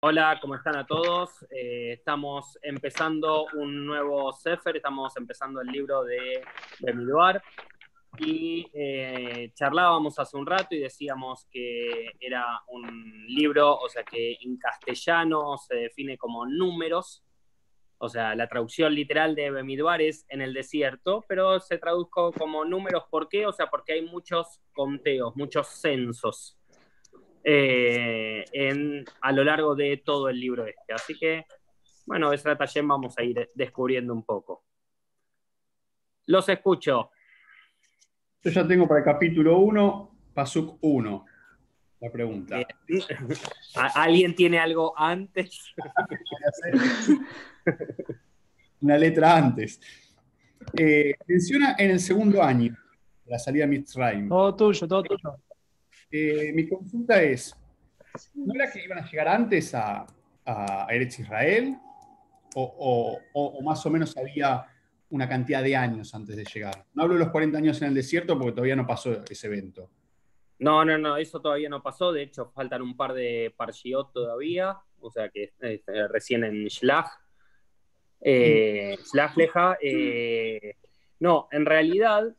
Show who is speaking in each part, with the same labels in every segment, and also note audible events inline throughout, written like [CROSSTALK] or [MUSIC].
Speaker 1: Hola, ¿cómo están a todos? Eh, estamos empezando un nuevo Sefer, estamos empezando el libro de Bemiduar y eh, charlábamos hace un rato y decíamos que era un libro, o sea que en castellano se define como números, o sea, la traducción literal de Bemiduar es en el desierto, pero se traduzco como números, ¿por qué? O sea, porque hay muchos conteos, muchos censos eh, en, a lo largo de todo el libro este. Así que, bueno, esa taller vamos a ir descubriendo un poco. Los escucho.
Speaker 2: Yo ya tengo para el capítulo 1, Pasuk 1, la pregunta.
Speaker 1: Eh, [LAUGHS] ¿Alguien tiene algo antes? [LAUGHS]
Speaker 2: Una letra antes. Eh, menciona en el segundo año, la salida de Mitzrayim.
Speaker 3: Todo tuyo, todo tuyo.
Speaker 2: Eh, mi consulta es, ¿no era que iban a llegar antes a, a Eretz Israel? O, más o menos había una cantidad de años antes de llegar? No hablo de los 40 años en el desierto porque todavía no pasó ese evento.
Speaker 1: No, no, no, eso todavía no pasó. De hecho, faltan un par de Parshiot todavía, o sea que recién en Shlach. Eh, Shlach Leja. Eh, no, en realidad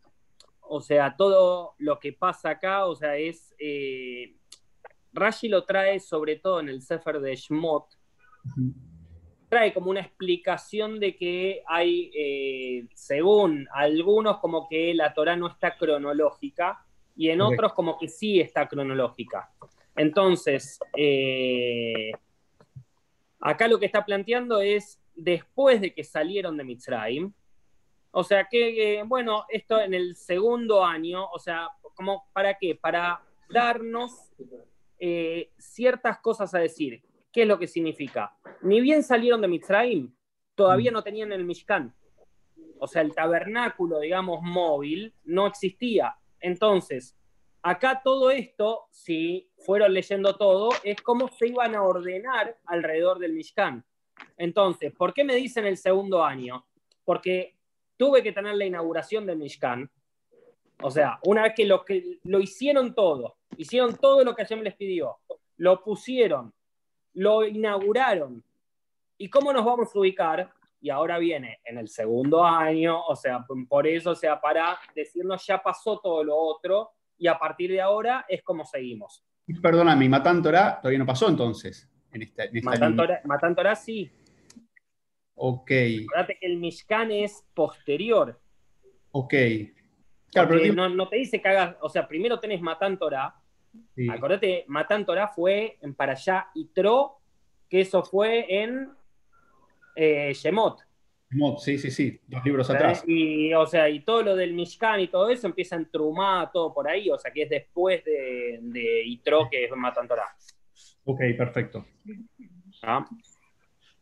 Speaker 1: o sea, todo lo que pasa acá, o sea, es... Eh, Rashi lo trae sobre todo en el Sefer de Shmot, trae como una explicación de que hay, eh, según algunos, como que la Torah no está cronológica y en otros como que sí está cronológica. Entonces, eh, acá lo que está planteando es, después de que salieron de Mitzrayim, o sea que, bueno, esto en el segundo año, o sea, como ¿para qué? Para darnos eh, ciertas cosas a decir. ¿Qué es lo que significa? Ni bien salieron de Mitzrayim, todavía mm. no tenían el Mishkan. O sea, el tabernáculo, digamos, móvil, no existía. Entonces, acá todo esto, si fueron leyendo todo, es cómo se iban a ordenar alrededor del Mishkan. Entonces, ¿por qué me dicen el segundo año? Porque tuve que tener la inauguración del Mishkan. O sea, una vez que lo, que lo hicieron todo, hicieron todo lo que Hashem les pidió, lo pusieron, lo inauguraron. ¿Y cómo nos vamos a ubicar? Y ahora viene en el segundo año, o sea, por eso, o sea, para decirnos ya pasó todo lo otro y a partir de ahora es como seguimos.
Speaker 2: Perdóname, Matan Torah todavía no pasó entonces. En esta,
Speaker 1: Matan Torah sí,
Speaker 2: Ok.
Speaker 1: Acuérdate que el Mishkan es posterior.
Speaker 2: Ok.
Speaker 1: Claro, pero no, te dice que hagas, o sea, primero tenés Matan Torah. Sí. Acordate, Matan Torah fue en Parashá y Tro, que eso fue en eh, Shemot.
Speaker 2: Shemot, sí, sí, sí, dos libros atrás.
Speaker 1: Y, o sea, y todo lo del Mishkan y todo eso empieza en Trumá, todo por ahí, o sea, que es después de, de Itro, que es Matan Torah.
Speaker 2: Ok, perfecto.
Speaker 1: ¿Ah?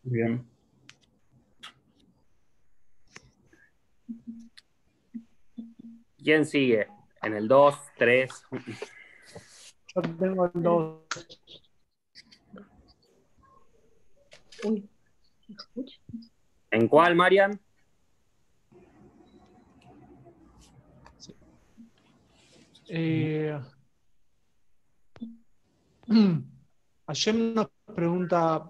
Speaker 2: Muy bien.
Speaker 1: ¿Quién sigue? En el 2, 3.
Speaker 3: Yo tengo el 2.
Speaker 1: ¿En cuál, Marian?
Speaker 3: Eh, [CLEARS THROAT] Hashem nos pregunta,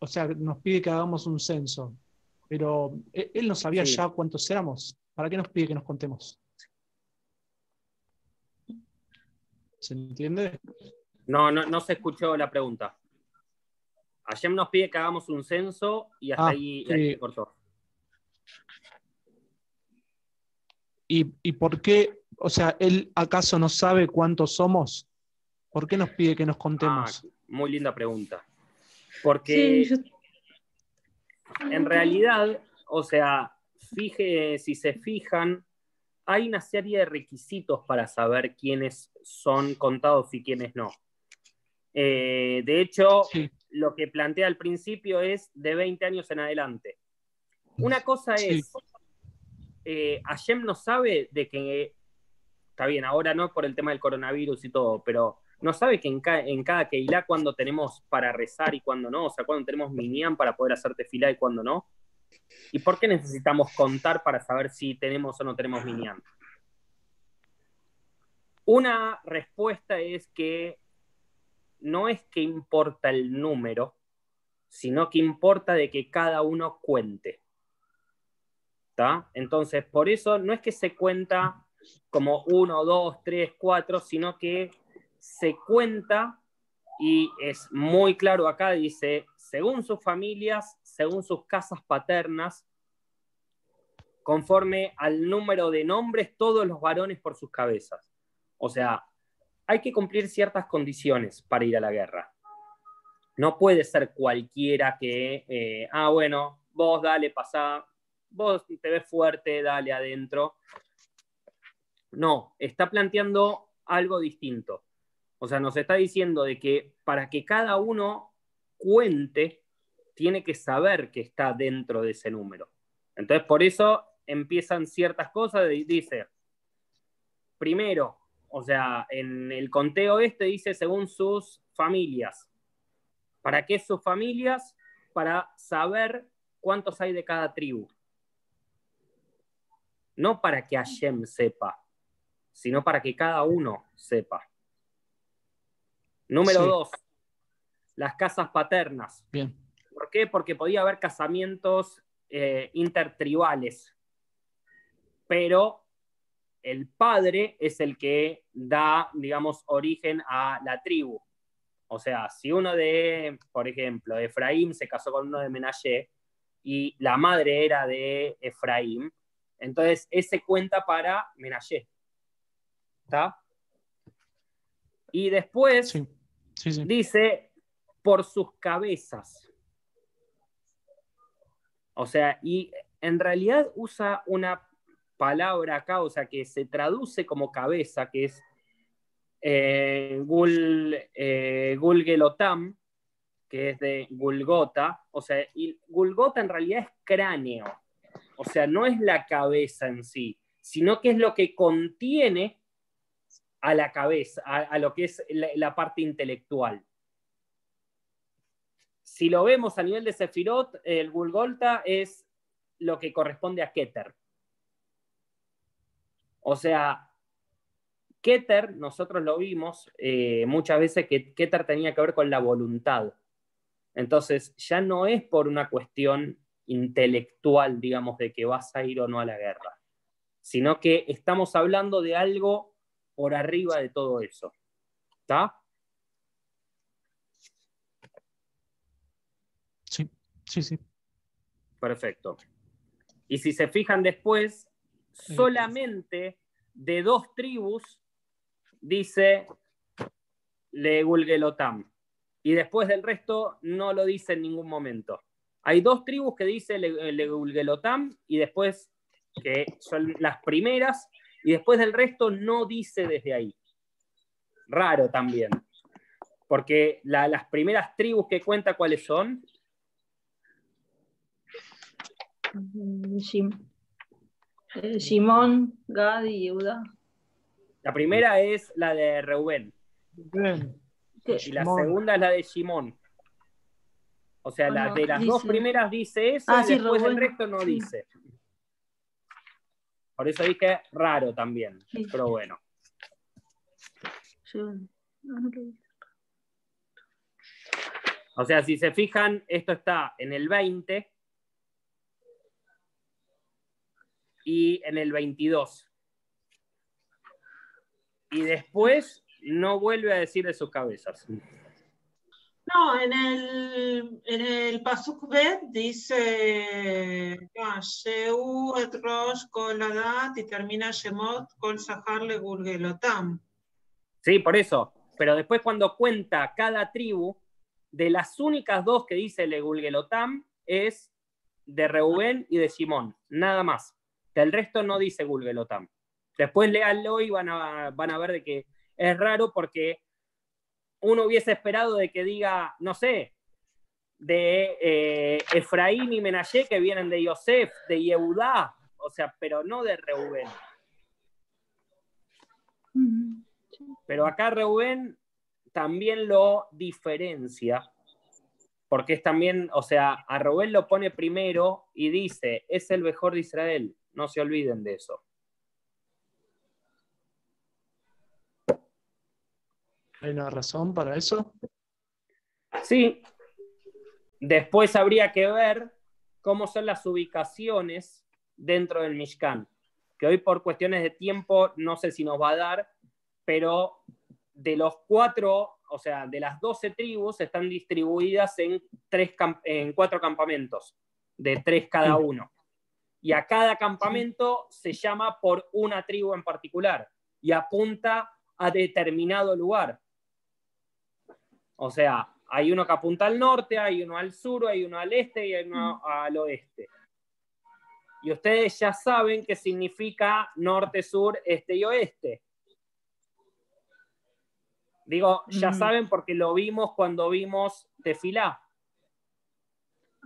Speaker 3: o sea, nos pide que hagamos un censo, pero eh, él no sabía ya cuántos éramos. ¿Para qué nos pide que nos contemos? ¿Se entiende?
Speaker 1: No, no, no se escuchó la pregunta. Hashem nos pide que hagamos un censo y hasta ah, ahí, se cortó.
Speaker 3: ¿Y, por qué? O sea, ¿él acaso no sabe cuántos somos? ¿Por qué nos pide que nos contemos?
Speaker 1: Ah, muy linda pregunta. Porque en realidad, o sea, fije, si se fijan, hay una serie de requisitos para saber quiénes son contados y quiénes no. Eh, de hecho, lo que plantea al principio es de 20 años en adelante. Una cosa es, eh, Hashem no sabe de que, está bien, ahora no por el tema del coronavirus y todo, pero no sabe que en, en cada Keilah cuando tenemos para rezar y cuando no, o sea, cuando tenemos minyan para poder hacerte fila y cuando no. ¿Y por qué necesitamos contar para saber si tenemos o no tenemos minyan? Una respuesta es que no es que importa el número, sino que importa de que cada uno cuente. Entonces, por eso no es que se cuenta como uno, dos, tres, cuatro, sino que se cuenta y es muy claro acá, dice, según sus familias, según sus casas paternas, conforme al número de nombres, todos los varones por sus cabezas. O sea, hay que cumplir ciertas condiciones para ir a la guerra. No puede ser cualquiera que, eh, ah, bueno, vos dale, pasá, vos te ves fuerte, dale adentro. No, está planteando algo distinto. O sea, nos está diciendo de que para que cada uno cuente, tiene que saber que está dentro de ese número. Entonces, por eso empiezan ciertas cosas, dice, primero, o sea, en el conteo este dice según sus familias. ¿Para qué sus familias? Para saber cuántos hay de cada tribu. No para que Hashem sepa, sino para que cada uno sepa. Número dos, las casas paternas.
Speaker 3: Bien.
Speaker 1: ¿Por qué? Porque podía haber casamientos eh, intertribales, pero el padre es el que da, digamos, origen a la tribu. O sea, si uno de, por ejemplo, Efraín se casó con uno de Menashe y la madre era de Efraín, entonces ese cuenta para Menashe. ¿Está? Y después dice por sus cabezas. O sea, y en realidad usa una palabra acá, o sea, que se traduce como cabeza, que es eh, Gul, eh, Gulgelotam, que es de Gulgota, o sea, y Gulgota en realidad es cráneo, o sea, no es la cabeza en sí, sino que es lo que contiene a la cabeza, a, lo que es la, parte intelectual. Si lo vemos a nivel de Sefirot, el Gulgota es lo que corresponde a Keter. O sea, Keter, nosotros lo vimos eh, muchas veces que Keter tenía que ver con la voluntad. Entonces, ya no es por una cuestión intelectual, digamos, de que vas a ir o no a la guerra, sino que estamos hablando de algo por arriba de todo eso. ¿Está?
Speaker 3: Sí, sí.
Speaker 1: Perfecto. Y si se fijan después, solamente de dos tribus dice Le Gulgelotam. Y después del resto no lo dice en ningún momento. Hay dos tribus que dice Le, Gulgelotam y después que son las primeras y después del resto no dice desde ahí. Raro también. Porque las primeras tribus que cuenta cuáles son.
Speaker 4: Eh, Simón, Gad y Yehuda.
Speaker 1: La primera es la de Reuben. Y la segunda es la de Simón. O sea, la de las dos primeras dice eso ah, y después el resto no dice. Por eso dije raro también, pero bueno. O sea, si se fijan, esto está en el 20 y en el 22. Y después no vuelve a decir de sus cabezas.
Speaker 4: No, en el, en el Pasuk Bet dice Sheu et Rosh Kol y termina Shemot Kol Sahar Le Gulgelotam.
Speaker 1: Sí, por eso. Pero después cuando cuenta cada tribu, de las únicas dos que dice Le Gulgelotam es de Reubén y de Simón, nada más. El resto no dice Gulgelotam. Después léanlo y van a, van a ver de que es raro porque uno hubiese esperado de que diga, no sé, de eh, Efraín y Menashe que vienen de Yosef, de Yehudá, o sea, pero no de Reubén. Pero acá Reubén también lo diferencia, porque es también, o sea, a Reubén lo pone primero y dice, es el mejor de Israel. No se olviden de eso.
Speaker 3: ¿Hay una razón para eso?
Speaker 1: Sí. Después habría que ver cómo son las ubicaciones dentro del Mishkan, que hoy por cuestiones de tiempo no sé si nos va a dar, pero de los cuatro, o sea, de las doce tribus están distribuidas en, tres, en cuatro campamentos, de tres cada uno. Y a cada campamento se llama por una tribu en particular y apunta a determinado lugar. O sea, hay uno que apunta al norte, hay uno al sur, hay uno al este y hay uno mm. al oeste. Y ustedes ya saben qué significa norte, sur, este y oeste. Digo, ya mm. saben porque lo vimos cuando vimos Tefilá.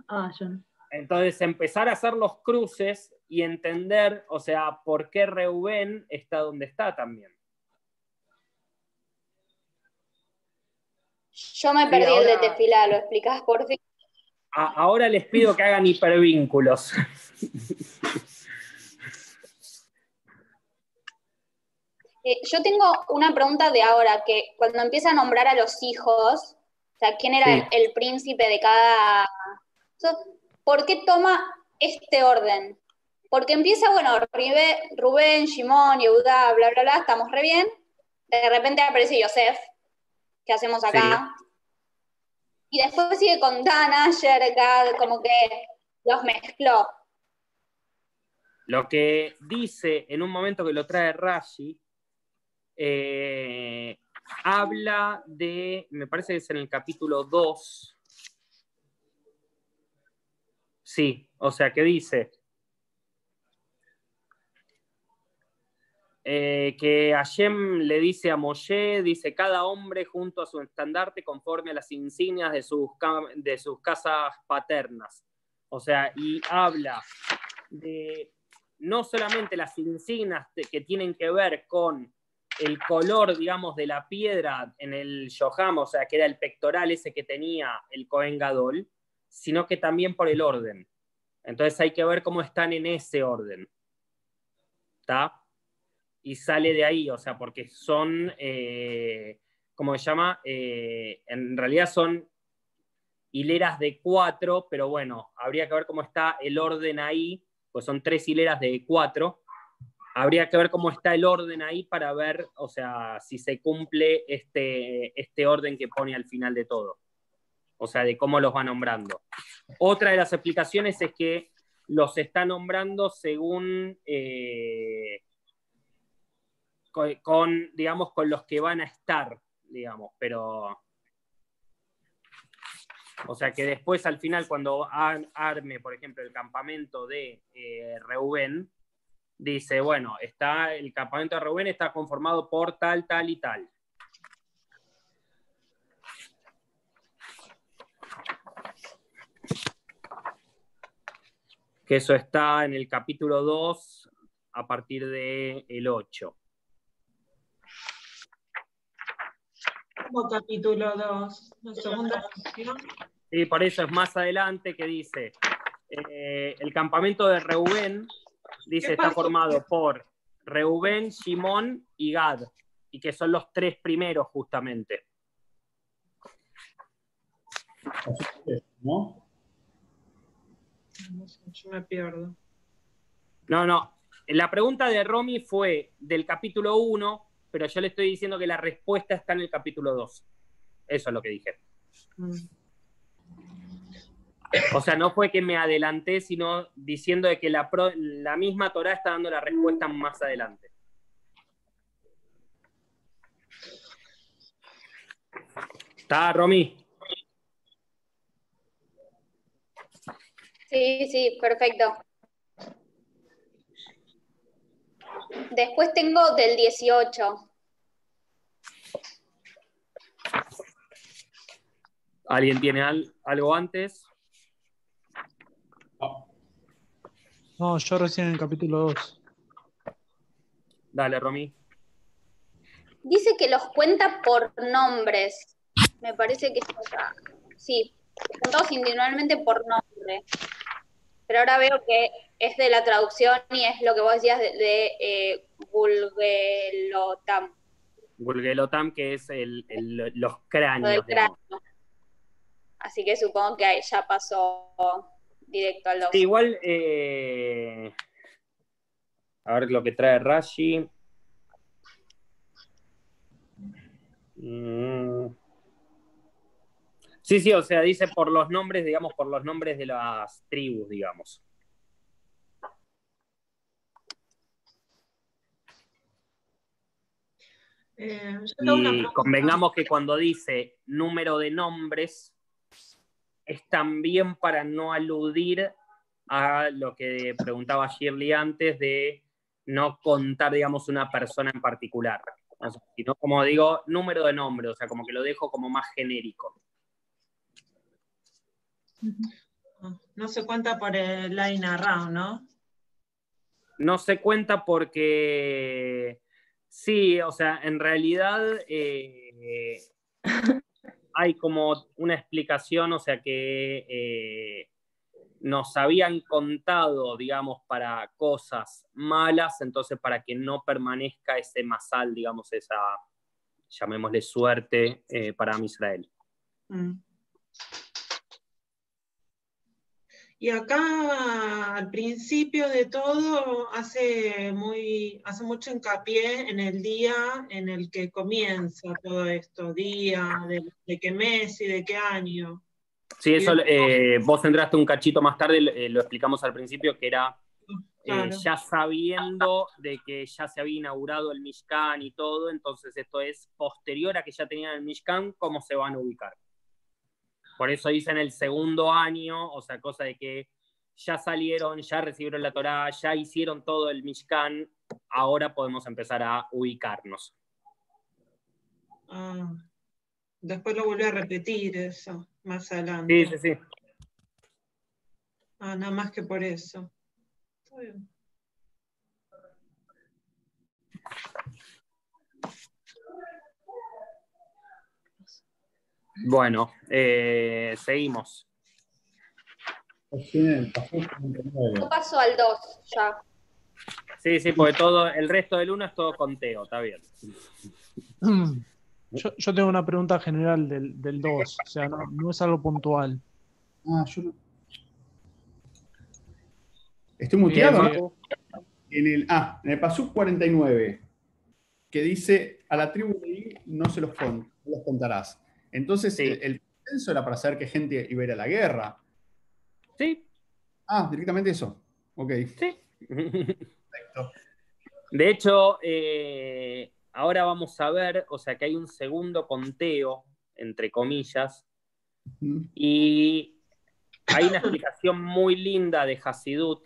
Speaker 5: Ah, yo
Speaker 1: Entonces, empezar a hacer los cruces y entender, o sea, por qué Reubén está donde está también.
Speaker 6: Yo me perdí el de Tefilá, ¿lo explicás por fin?
Speaker 1: ahora les pido que hagan hipervínculos. [LAUGHS]
Speaker 6: Eh, yo tengo una pregunta de ahora, que cuando empieza a nombrar a los hijos, o sea, ¿quién era el, príncipe de cada... ¿Por qué toma este orden? Porque empieza, bueno, Rubén, Shimón, Yehuda, bla, bla, bla, estamos re bien. De repente aparece Yosef, ¿qué hacemos acá? Y después sigue con Dan, Asher, Gad, como que los mezcló.
Speaker 1: Lo que dice en un momento que lo trae Rashi, eh, habla de, me parece que es en el capítulo 2. Sí, o sea, que dice, Eh, que Hashem le dice a Moshe, dice, cada hombre junto a su estandarte conforme a las insignias de sus, de sus casas paternas. O sea, y habla de no solamente las insignias que tienen que ver con el color, digamos, de la piedra en el Yoham, o sea, que era el pectoral ese que tenía el Cohen Gadol, sino que también por el orden. Entonces hay que ver cómo están en ese orden. ¿Está? y sale de ahí, o sea, porque son, eh, ¿cómo se llama? Eh, en realidad son hileras de cuatro, pero bueno, habría que ver cómo está el orden ahí, pues son tres hileras de cuatro. Habría que ver cómo está el orden ahí para ver, o sea, si se cumple este, este orden que pone al final de todo. O sea, de cómo los va nombrando. Otra de las explicaciones es que los está nombrando según eh, con, digamos, con los que van a estar, digamos, pero... O sea que después al final cuando arme, por ejemplo, el campamento de eh, Reuben, dice, bueno, está, el campamento de Reuben está conformado por tal, tal y tal. Que eso está en el capítulo 2 a partir del el 8.
Speaker 4: capítulo 2, la segunda.
Speaker 1: Sí, por eso es más adelante que dice, eh, el campamento de Reubén, dice, está formado por Reubén, Simón y Gad, y que son los tres primeros justamente.
Speaker 4: ¿No? Yo me pierdo.
Speaker 1: No, no. La pregunta de Romy fue del capítulo 1 pero yo le estoy diciendo que la respuesta está en el capítulo 2. Eso es lo que dije. O sea, no fue que me adelanté, sino diciendo de que la, la misma Torah está dando la respuesta más adelante. ¿Está, Romy?
Speaker 6: Sí, sí, perfecto. Después tengo del 18.
Speaker 1: ¿Alguien tiene algo antes?
Speaker 3: No, yo recién en el capítulo 2.
Speaker 1: Dale, Romy.
Speaker 6: Dice que los cuenta por nombres. Me parece que Sí, son todos individualmente por nombre. Pero ahora veo que es de la traducción y es lo que vos decías de, de eh,
Speaker 1: Gulgelotam. que es el, los cráneos.
Speaker 6: Así que supongo que ya pasó directo al 2.
Speaker 1: Sí, igual, eh, a ver lo que trae Rashi. Mm. Sí, sí, o sea, dice por los nombres, digamos, por los nombres de las tribus, digamos.
Speaker 4: Eh, yo
Speaker 1: Y convengamos que cuando dice número de nombres, es también para no aludir a lo que preguntaba Shirley antes de no contar, digamos, una persona en particular. Sino, como digo, número de nombres, o sea, como que lo dejo como más genérico.
Speaker 4: No se cuenta por el line around, ¿no?
Speaker 1: No se cuenta porque sí, o sea, en realidad eh, hay como una explicación, o sea, que eh, nos habían contado, digamos, para cosas malas, entonces para que no permanezca ese masal, digamos, esa, llamémosle suerte eh, para Israel.
Speaker 4: Mm. Y acá al principio de todo hace muy hace mucho hincapié en el día en el que comienza todo esto, día, de, de qué mes y de qué año.
Speaker 1: Sí, eso eh, vos entraste un cachito más tarde, eh, lo explicamos al principio, que era eh,
Speaker 4: Claro.
Speaker 1: ya sabiendo de que ya se había inaugurado el Mishkan y todo, entonces esto es posterior a que ya tenían el Mishkan, cómo se van a ubicar. Por eso dicen el segundo año, o sea, cosa de que ya salieron, ya recibieron la Torá, ya hicieron todo el Mishkan, ahora podemos empezar a ubicarnos.
Speaker 4: Ah, después lo volví a repetir eso más adelante.
Speaker 1: Sí, sí, sí.
Speaker 4: Ah, nada más que por eso. Está bien.
Speaker 1: Bueno, eh, seguimos.
Speaker 2: Tiene el Pasuk 49.
Speaker 6: Yo paso al 2 ya.
Speaker 1: Sí, sí, porque todo, el resto del uno es todo conteo, está bien. [CLEARS THROAT]
Speaker 3: Yo, yo tengo una pregunta general del, del 2, o sea, no, no es algo puntual.
Speaker 2: Ah, yo no. Estoy muteado. En el, ah, en el Pasuk 49, que dice, a la tribu de I no se los, con- no los contarás. Entonces,
Speaker 1: Sí.
Speaker 2: el, censo era para saber qué gente iba a ir a la guerra.
Speaker 1: Sí,
Speaker 2: Ah, directamente eso. Ok,
Speaker 1: sí.
Speaker 2: perfecto.
Speaker 1: De hecho, eh, ahora vamos a ver, o sea, que hay un segundo conteo, entre comillas,
Speaker 2: Mm,
Speaker 1: y hay una explicación muy linda de Hasidut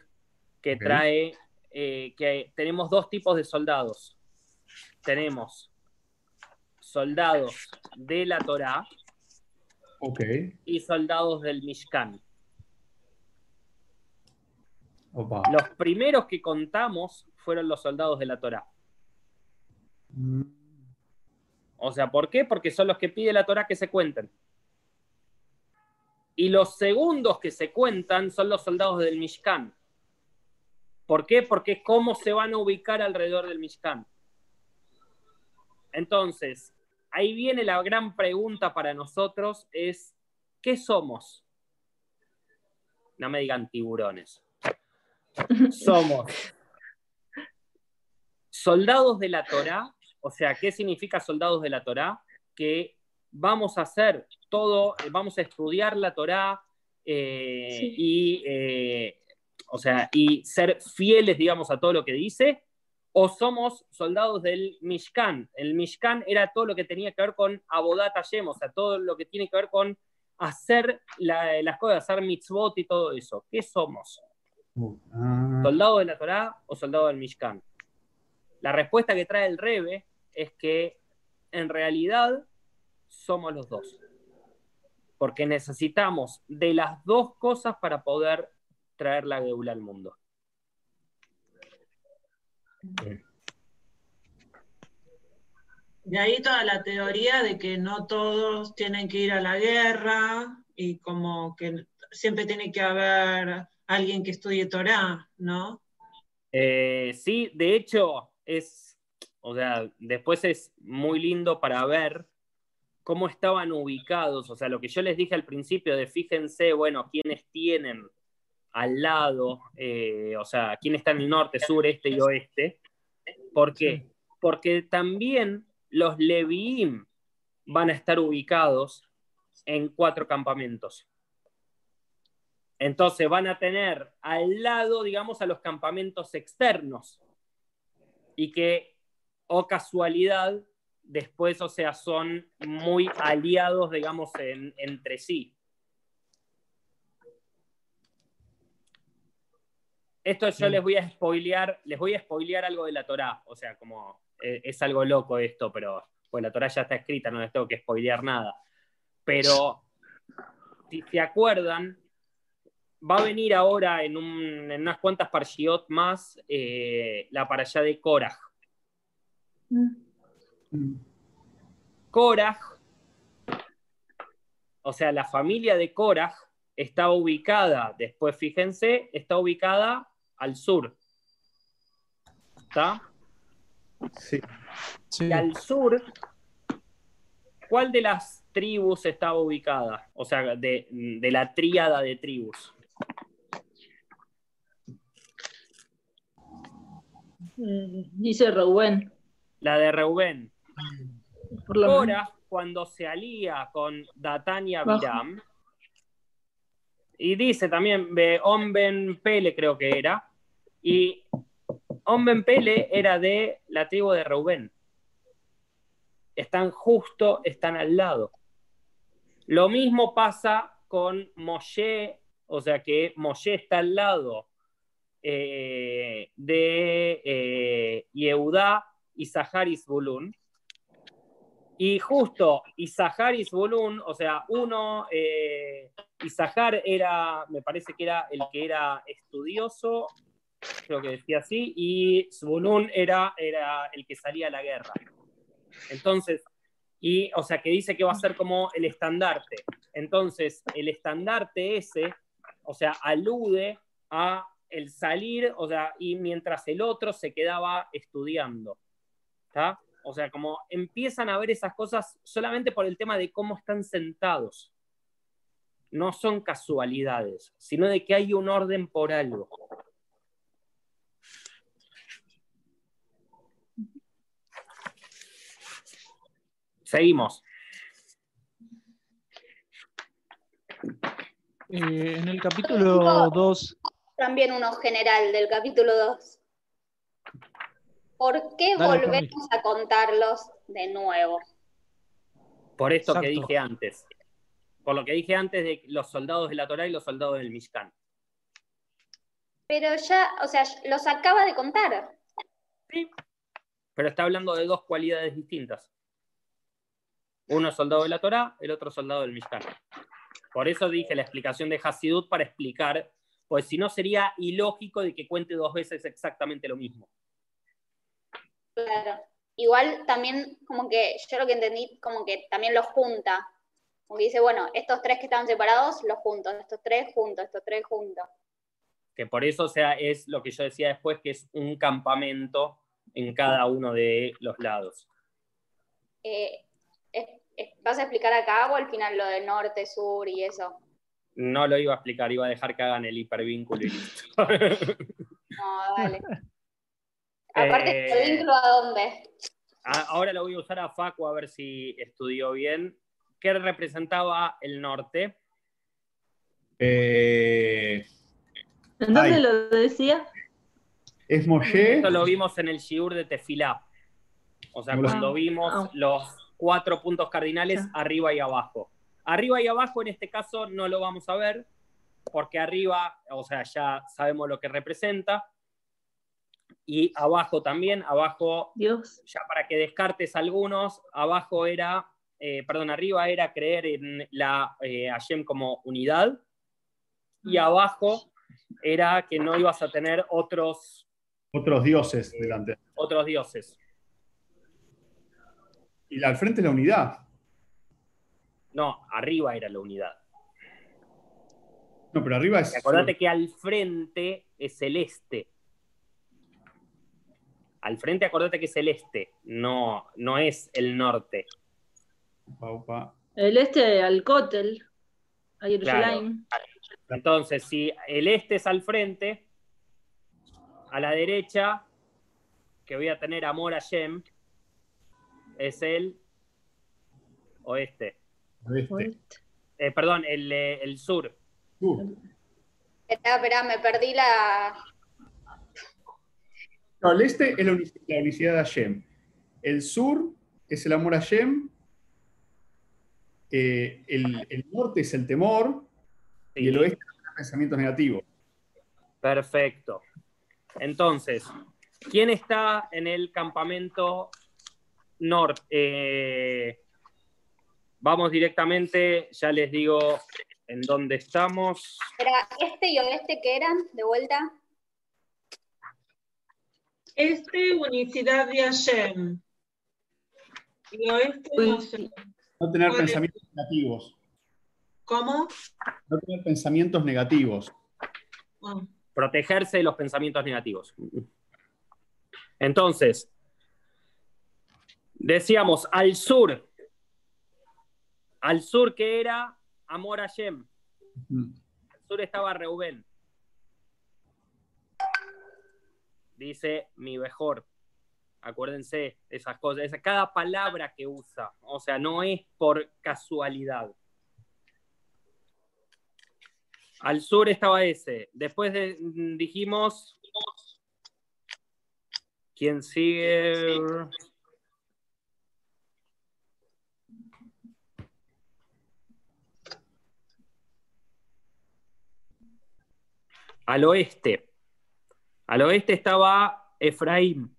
Speaker 1: que trae eh, que tenemos dos tipos de soldados. Tenemos soldados de la Torá
Speaker 2: Ok.
Speaker 1: y soldados del Mishkan.
Speaker 2: Opa.
Speaker 1: Los primeros que contamos fueron los soldados de la Torá.
Speaker 2: Mm,
Speaker 1: O sea, ¿por qué? Porque son los que pide la Torá que se cuenten. Y los segundos que se cuentan son los soldados del Mishkan. ¿Por qué? Porque es cómo se van a ubicar alrededor del Mishkan. Entonces, ahí viene la gran pregunta para nosotros, es, ¿qué somos? No me digan tiburones. [LAUGHS] Somos soldados de la Torá, o sea, ¿qué significa soldados de la Torá? Que vamos a hacer todo, vamos a estudiar la Torá eh,
Speaker 5: Sí.
Speaker 1: y, eh, o sea, y ser fieles, digamos, a todo lo que dice, o somos soldados del Mishkan. El Mishkan era todo lo que tenía que ver con Abodat Hashem, o sea, todo lo que tiene que ver con hacer la- las cosas, hacer mitzvot y todo eso. ¿Qué somos?
Speaker 2: ah,
Speaker 1: ¿Soldado de la Torá o soldado del Mishkan? La respuesta que trae el Rebe es que en realidad somos los dos. Porque necesitamos de las dos cosas para poder traer la Geula al mundo.
Speaker 4: De ahí toda la teoría de que no todos tienen que ir a la guerra y como que siempre tiene que haber alguien que estudie Torah, ¿no?
Speaker 1: Eh, sí, de hecho, es, o sea, después es muy lindo para ver cómo estaban ubicados, o sea, lo que yo les dije al principio de fíjense, bueno, quiénes tienen al lado, eh, o sea, quién está en el norte, sur, este y oeste. ¿Por qué? Porque también los Leviim van a estar ubicados en cuatro campamentos. Entonces van a tener al lado, digamos, a los campamentos externos. Y que, o casualidad, después, o sea, son muy aliados, digamos, entre sí. Esto yo les voy a spoilear, les voy a spoilear algo de la Torá, o sea, como eh, es algo loco esto, pero pues la Torá ya está escrita, no les tengo que spoilear nada. Pero si se acuerdan, va a venir ahora en, unas cuantas parshiot más eh, la para allá de Korah. Korah, o sea, la familia de Korah está ubicada, después fíjense, está ubicada al sur. ¿Está?
Speaker 2: Sí.
Speaker 1: Y al sur, ¿cuál de las tribus estaba ubicada? O sea, de, la tríada de tribus.
Speaker 5: Mm, dice Reuben.
Speaker 1: La de Reuben.
Speaker 5: Ahora,
Speaker 1: cuando se alía con Datania Biram, y dice también, Omben Pele creo que era, y Omben Pele era de la tribu de Reubén. Están justo, están al lado. Lo mismo pasa con Moshe, o sea que Moshe está al lado eh, de eh, Yehudá y Zaharis Bulun. Y justo Isaharis Bulun, o sea, uno, eh, Isahar era, me parece que era el que era estudioso creo que decía así, y Zbulun era, era el que salía a la guerra. Entonces, y, o sea, que dice que va a ser como el estandarte. Entonces, el estandarte ese, o sea, alude a el salir, o sea, y mientras el otro se quedaba estudiando. ¿Está? O sea, como empiezan a ver esas cosas solamente por el tema de cómo están sentados. No son casualidades, sino de que hay un orden por algo. Seguimos.
Speaker 3: Eh, en el capítulo 2.
Speaker 6: También uno general del capítulo 2. ¿Por qué volvemos a contarlos de nuevo?
Speaker 1: Por esto que dije antes. Por lo que dije antes de los soldados de la Torah y los soldados del Mishkan.
Speaker 6: Pero ya, o sea, los acaba de contar.
Speaker 1: Sí. Pero está hablando de dos cualidades distintas. Uno soldado de la Torah, el otro soldado del Mishkan. Por eso dije la explicación de Hasidut para explicar, pues si no sería ilógico de que cuente dos veces exactamente lo mismo.
Speaker 6: Claro. Igual también, como que yo lo que entendí, como que también los junta. Como que dice, bueno, estos tres que estaban separados, los juntos, estos tres juntos, estos tres juntos.
Speaker 1: Que por eso, o sea, es lo que yo decía después, que es un campamento en cada uno de los lados.
Speaker 6: Eh, ¿Vas a explicar acá o al final lo de norte, sur y eso?
Speaker 1: No lo iba a explicar, iba a dejar que hagan el hipervínculo y listo. [LAUGHS] [LAUGHS]
Speaker 6: no, dale. Aparte, ¿el vínculo a dónde?
Speaker 1: Ahora lo voy a usar a Facu a ver si estudió bien. ¿Qué representaba el norte?
Speaker 5: Eh... ¿En dónde lo decía?
Speaker 2: Es Moshe.
Speaker 1: Esto lo vimos en el Shiur de Tefilá. O sea, cuando vimos ah. los cuatro puntos cardinales arriba y abajo. Arriba y abajo en este caso no lo vamos a ver, porque arriba, o sea, ya sabemos lo que representa. Y abajo también, abajo,
Speaker 5: Dios.
Speaker 1: ya para que descartes algunos, abajo era, eh, perdón, arriba era creer en la eh, como unidad. Y mm. abajo era que no ibas a tener otros...
Speaker 2: Otros dioses delante.
Speaker 1: Otros dioses.
Speaker 2: Y al frente la unidad.
Speaker 1: No, arriba era la unidad.
Speaker 2: No, pero arriba es.
Speaker 1: Acordate que al frente es el este. Al frente, acordate que es el este, no, no es el norte.
Speaker 2: Upa, upa.
Speaker 5: El este al Kotel, a Jerusalén.
Speaker 1: Entonces, si el este es al frente, a la derecha, que voy a tener Amor a Shem, es el oeste.
Speaker 2: Oeste.
Speaker 1: Eh, perdón, el, eh, el sur.
Speaker 2: Sur.
Speaker 6: Esperá, esperá, me perdí la.
Speaker 2: No, el este es la unicidad, la unicidad de Hashem. El sur es el amor a Hashem. Eh, el, el norte es el temor. Y el oeste son los pensamientos negativos.
Speaker 1: Perfecto. Entonces, ¿quién está en el campamento norte? Eh, vamos directamente, ya les digo en dónde estamos.
Speaker 6: Era este y oeste que eran, de vuelta.
Speaker 4: Este, unicidad de Hashem. Y oeste, no sé.
Speaker 2: No tener pensamientos negativos.
Speaker 4: ¿Cómo?
Speaker 2: No tener pensamientos negativos.
Speaker 4: Ah,
Speaker 1: protegerse de los pensamientos negativos. Entonces, decíamos al sur, al sur que era Amor a Shem,
Speaker 2: Ujú.
Speaker 1: al sur estaba Reubén. Dice mi mejor. Acuérdense esas cosas, esa- cada palabra que usa, o sea, no es por casualidad. Al sur estaba ese. Después de- dijimos. ¿Quién sigue? Al oeste. Al oeste estaba Efraín.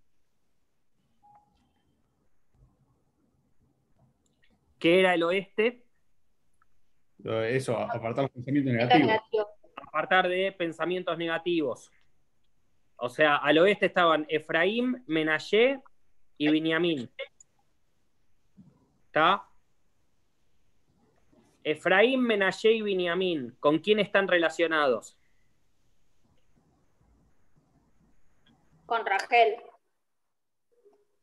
Speaker 1: ¿Qué era el oeste?
Speaker 2: Eso, apartar los pensamientos negativos.
Speaker 6: negativo.
Speaker 1: apartar de pensamientos negativos. O sea, al oeste estaban Efraín, Menashe y Binyamin. ¿Está? Efraín, Menashe y Binyamin. ¿Con quién están relacionados?
Speaker 6: Con Rachel.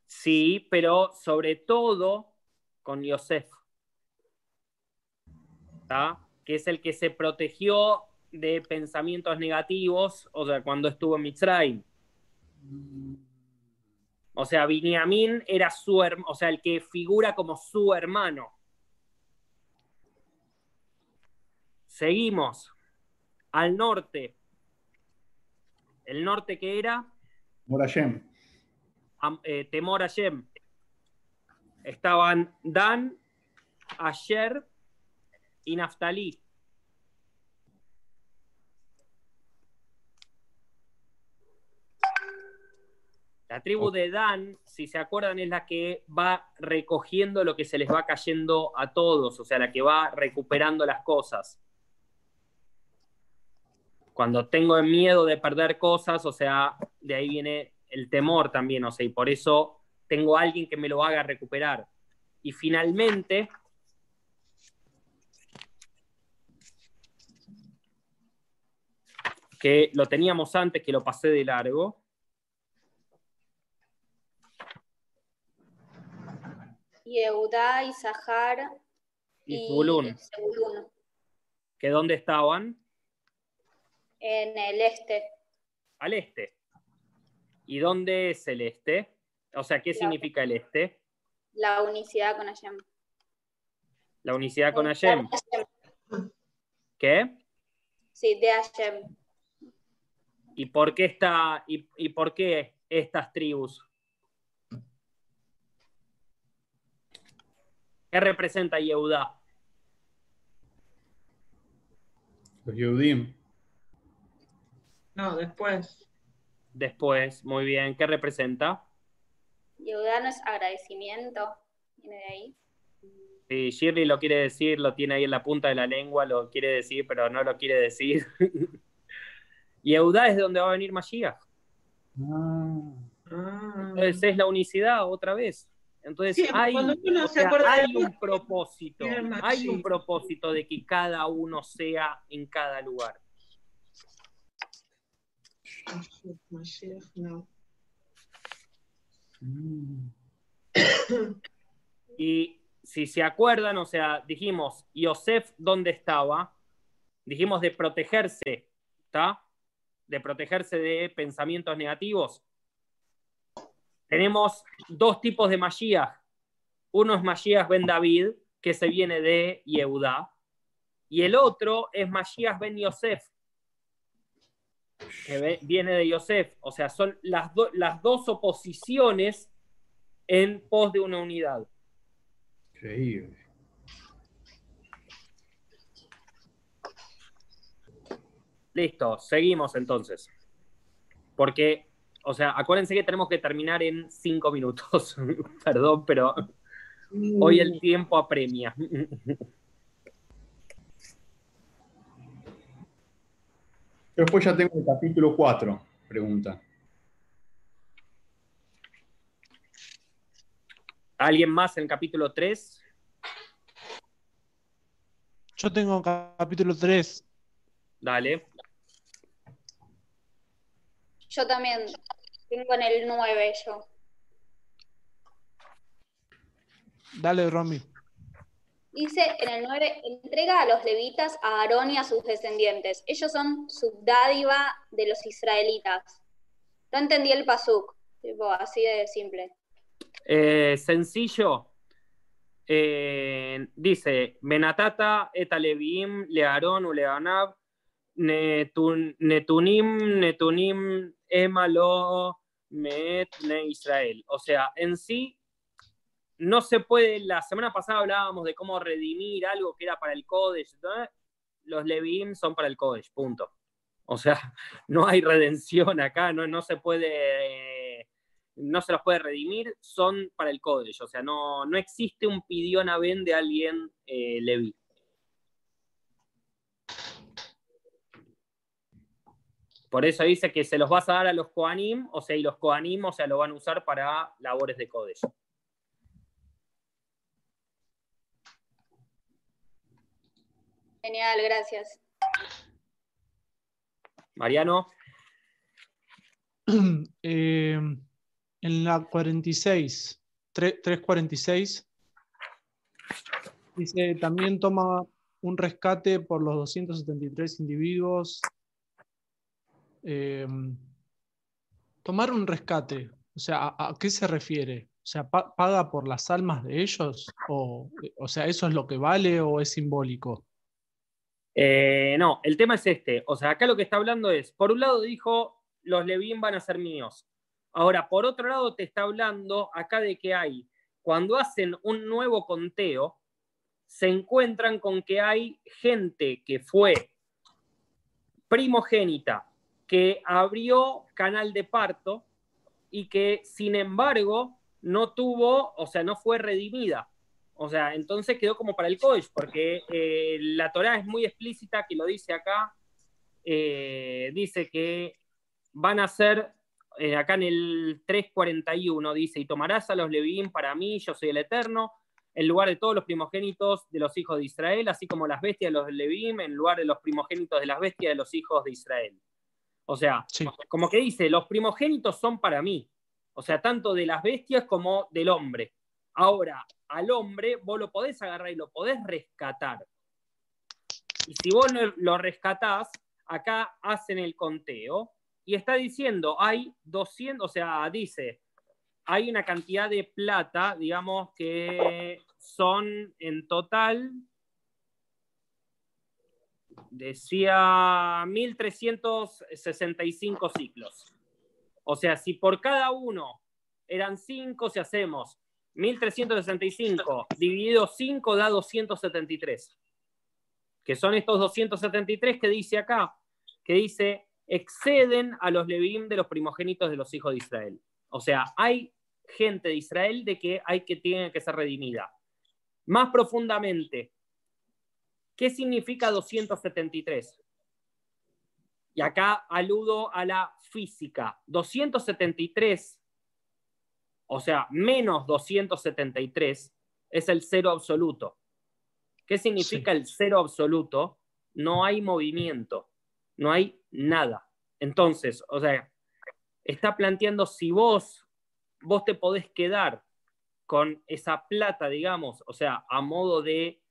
Speaker 1: Sí, pero sobre todo con Yosef. ¿Está? Que es el que se protegió de pensamientos negativos, o sea, cuando estuvo en Mitzrayim. O sea, Binyamin era su hermano, o sea, el que figura como su hermano. Seguimos. Al norte. El norte que era
Speaker 2: Hashem.
Speaker 1: Am- eh, Temor a Shem. Estaban Dan, Asher y Naftalí. La tribu de Dan, si se acuerdan, es la que va recogiendo lo que se les va cayendo a todos, o sea, la que va recuperando las cosas. Cuando tengo miedo de perder cosas, o sea, de ahí viene el temor también, o sea, y por eso tengo a alguien que me lo haga recuperar. Y finalmente, que lo teníamos antes, que lo pasé de largo,
Speaker 6: Yehuda, Isahar
Speaker 1: y
Speaker 6: Zebulún,
Speaker 1: que dónde estaban,
Speaker 6: en el este.
Speaker 1: al este. ¿Y dónde es el este? O sea, ¿qué significa el este?
Speaker 6: La unicidad con Hashem.
Speaker 1: La unicidad con Hashem. ¿Qué?
Speaker 6: Sí, de Hashem.
Speaker 1: ¿Y por qué está y, y por qué estas tribus? ¿Qué representa Yehudá?
Speaker 2: Los Yehudim.
Speaker 4: No, después.
Speaker 1: Después, muy bien, ¿qué representa?
Speaker 6: Yehuda no es agradecimiento. Viene de ahí.
Speaker 1: Si Shirley lo quiere decir, lo tiene ahí en la punta de la lengua, lo quiere decir, pero no lo quiere decir. [LAUGHS] Yehudá es de donde va a venir Mashiach.
Speaker 2: Ah.
Speaker 1: Entonces es la unicidad otra vez. Entonces
Speaker 4: Sí,
Speaker 1: hay, o sea, un propósito, hay un propósito de que cada uno sea en cada lugar.
Speaker 2: Mm. [COUGHS]
Speaker 1: Y si se acuerdan, o sea, dijimos, Yosef, ¿dónde estaba? Dijimos de protegerse, ¿está? De protegerse de pensamientos negativos. Tenemos dos tipos de Mashiach. Uno es Mashiach ben David, que se viene de Yehudá, y el otro es Mashiach ben Yosef, que viene de Yosef. O sea, son las, las dos oposiciones en pos de una unidad.
Speaker 2: Increíble.
Speaker 1: Listo, seguimos entonces. Porque, o sea, acuérdense que tenemos que terminar en cinco minutos. [LAUGHS] Perdón, pero hoy el tiempo apremia. [LAUGHS]
Speaker 2: Después ya tengo el capítulo 4, pregunta.
Speaker 1: ¿Alguien más en el capítulo 3?
Speaker 3: Yo tengo capítulo 3.
Speaker 1: Dale.
Speaker 6: Yo también tengo en el 9 yo.
Speaker 3: Dale, Romy.
Speaker 6: Dice en el 9, entrega a los levitas a Aarón y a sus descendientes. Ellos son subdádiva de los israelitas. No entendí el pasuk, tipo, así de simple.
Speaker 1: Eh, sencillo. Eh, dice, Benatata et Alevim learon u leanab netun, netunim netunim emalo met ne Israel. O sea, en sí no se puede, la semana pasada hablábamos de cómo redimir algo que era para el Kodesh, los Levim son para el Kodesh, punto. O sea, [LAUGHS] no hay redención acá, no, no se puede no se los puede redimir, son para el Kodesh. O sea, no, no existe un pidión a de alguien eh. Por eso dice que se los vas a dar a los Koanim, o sea, y los Koanim, o sea, lo van a usar para labores de Kodesh.
Speaker 6: Genial, gracias.
Speaker 1: Mariano. [CLEARS THROAT]
Speaker 3: eh, en la 46, 346, dice, también toma un rescate por los 273 individuos. Em, tomar un rescate, o sea, ¿a, qué se refiere? O sea, ¿paga por las almas de ellos? O, o sea, ¿eso es lo que vale o es simbólico?
Speaker 1: Eh, no, el tema es este. O sea, acá lo que está hablando es, por un lado dijo, los Levín van a ser míos. Ahora, por otro lado, te está hablando acá de que hay, cuando hacen un nuevo conteo, se encuentran con que hay gente que fue primogénita, que abrió canal de parto y que, sin embargo, no tuvo, o sea, no fue redimida. O sea, entonces quedó como para el Kodesh, porque eh, la Torah es muy explícita, que lo dice acá, eh, dice que van a ser eh, acá en el 341 dice, y tomarás a los Levín para mí, yo soy el Eterno, en lugar de todos los primogénitos de los hijos de Israel, así como las bestias de los Levín, en lugar de los primogénitos de las bestias de los hijos de Israel. O sea, como que dice, los primogénitos son para mí, o sea, tanto de las bestias como del hombre. Ahora, al hombre vos lo podés agarrar y lo podés rescatar. Y si vos lo rescatás, acá hacen el conteo y está diciendo, hay 200, o sea, dice, hay una cantidad de plata, digamos, que son en total, decía 1365 ciclos. O sea, si por cada uno eran 5, si hacemos 1365 dividido 5 da 273. Que son estos 273 que dice acá, que dice exceden a los Levim de los primogénitos de los hijos de Israel. O sea, hay gente de Israel de que hay que tiene que ser redimida. Más profundamente, ¿qué significa 273? Y acá aludo a la física. 273, o sea, menos 273 es el cero absoluto. ¿Qué significa el cero absoluto? No hay movimiento no hay nada. Entonces, o sea, está planteando si vos, vos te podés quedar con esa plata, digamos, o sea, a modo de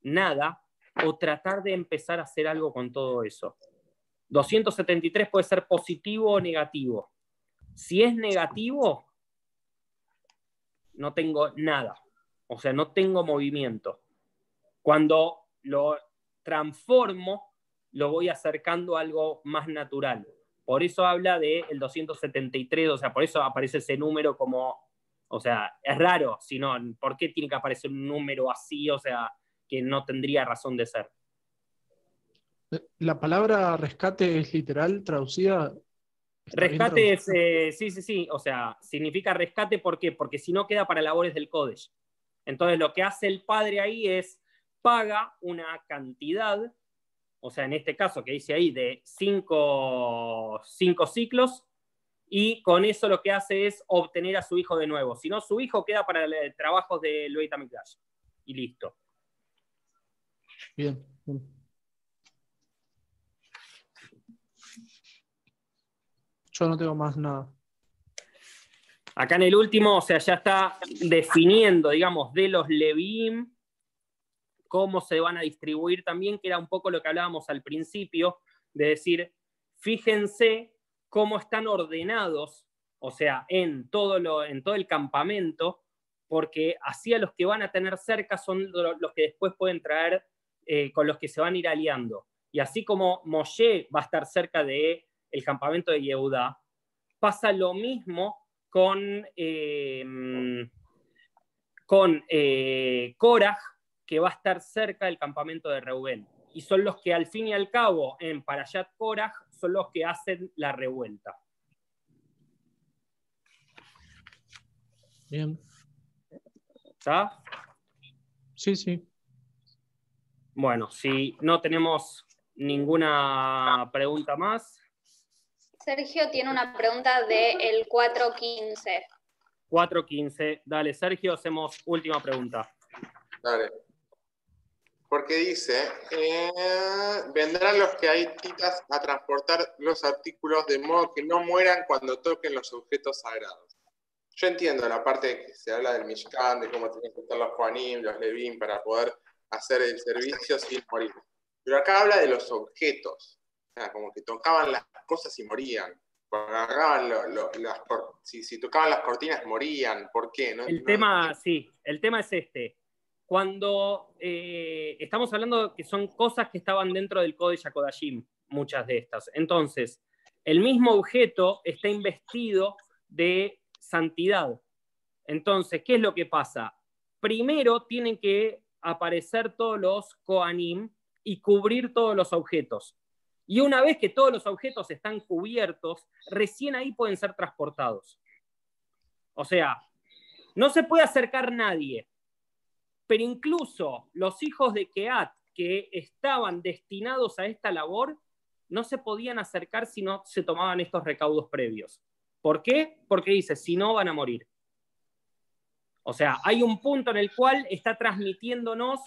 Speaker 1: nada, o tratar de empezar a hacer algo con todo eso. 273 puede ser positivo o negativo. Si es negativo, no tengo nada, o sea, no tengo movimiento. Cuando lo transformo, lo voy acercando a algo más natural. Por eso habla del el 273, o sea, por eso aparece ese número como, o sea, es raro, si no, ¿por qué tiene que aparecer un número así, o sea, que no tendría razón de ser?
Speaker 3: La palabra rescate es literal, traducida.
Speaker 1: Rescate es, eh, sí, sí, sí, o sea, significa rescate, ¿por qué? Porque si no queda para labores del Kodesh. Entonces lo que hace el padre ahí es paga una cantidad o sea, en este caso que dice ahí, de cinco, ciclos, y con eso lo que hace es obtener a su hijo de nuevo. Si no, su hijo queda para el trabajo de Luis Mikdash. Y listo.
Speaker 3: Bien. Yo no tengo más nada.
Speaker 1: Acá en el último, o sea, ya está definiendo, digamos, de los Levim cómo se van a distribuir también, que era un poco lo que hablábamos al principio, de decir, fíjense cómo están ordenados, o sea, en todo, lo, en todo el campamento, porque así a los que van a tener cerca son los que después pueden traer, eh, con los que se van a ir aliando. Y así como Moshe va a estar cerca del el campamento de Yehudá, pasa lo mismo con, eh, con eh, Korah, que va a estar cerca del campamento de Reubén. Y son los que al fin y al cabo en Parayat Korah son los que hacen la revuelta.
Speaker 3: Bien.
Speaker 1: ¿Está?
Speaker 3: Sí, sí.
Speaker 1: Bueno, si no tenemos ninguna pregunta más.
Speaker 6: Sergio tiene una pregunta del el 415.
Speaker 1: 415. Dale, Sergio, hacemos última pregunta.
Speaker 7: Dale porque dice, eh, vendrán los que hay titas a transportar los artículos de modo que no mueran cuando toquen los objetos sagrados. Yo entiendo la parte de que se habla del Mishkan, de cómo tienen que estar los Juanim, los Levim, para poder hacer el servicio sin morir. Pero acá habla de los objetos, sea, como que tocaban las cosas y morían. si, tocaban las cortinas morían, ¿por qué?
Speaker 1: el tema, sí, el tema es este cuando eh, estamos hablando que son cosas que estaban dentro del Código Yakodashim, muchas de estas. Entonces, el mismo objeto está investido de santidad. Entonces, ¿qué es lo que pasa? Primero tienen que aparecer todos los Koanim y cubrir todos los objetos. Y una vez que todos los objetos están cubiertos, recién ahí pueden ser transportados. O sea, no se puede acercar nadie pero incluso los hijos de Keat que estaban destinados a esta labor no se podían acercar si no se tomaban estos recaudos previos. ¿Por qué? Porque dice, si no van a morir. O sea, hay un punto en el cual está transmitiéndonos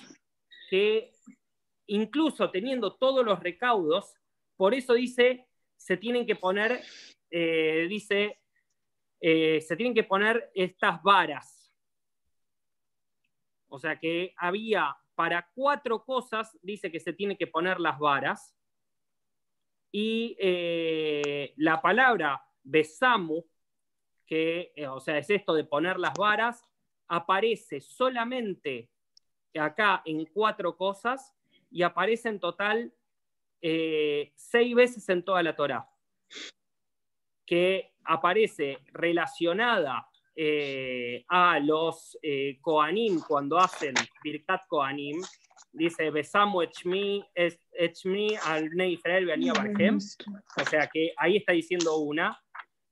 Speaker 1: que incluso teniendo todos los recaudos, por eso dice, se tienen que poner, eh, dice, eh, se tienen que poner estas varas o sea que había para cuatro cosas, dice que se tiene que poner las varas. Y eh, la palabra besamu, que o sea, es esto de poner las varas, aparece solamente acá en cuatro cosas y aparece en total eh, seis veces en toda la Torá, que aparece relacionada eh, a los eh, Koanim cuando hacen Birkat Koanim, dice Echmi, Echmi al Israel Barhem, o sea que ahí está diciendo una,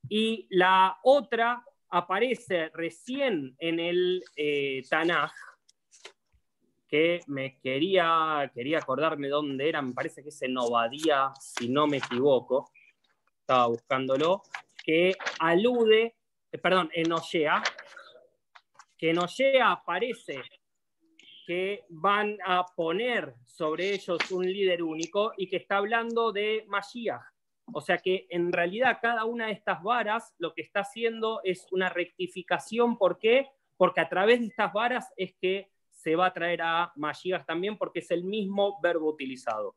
Speaker 1: y la otra aparece recién en el eh, Tanaj, que me quería, quería acordarme dónde era, me parece que es en Obadía, si no me equivoco, estaba buscándolo, que alude eh, perdón, en Osea, que en Osea aparece que van a poner sobre ellos un líder único y que está hablando de Mashiach. O sea que en realidad cada una de estas varas lo que está haciendo es una rectificación. ¿Por qué? porque a través de estas varas es que se va a traer a Mashiach también, porque es el mismo verbo utilizado.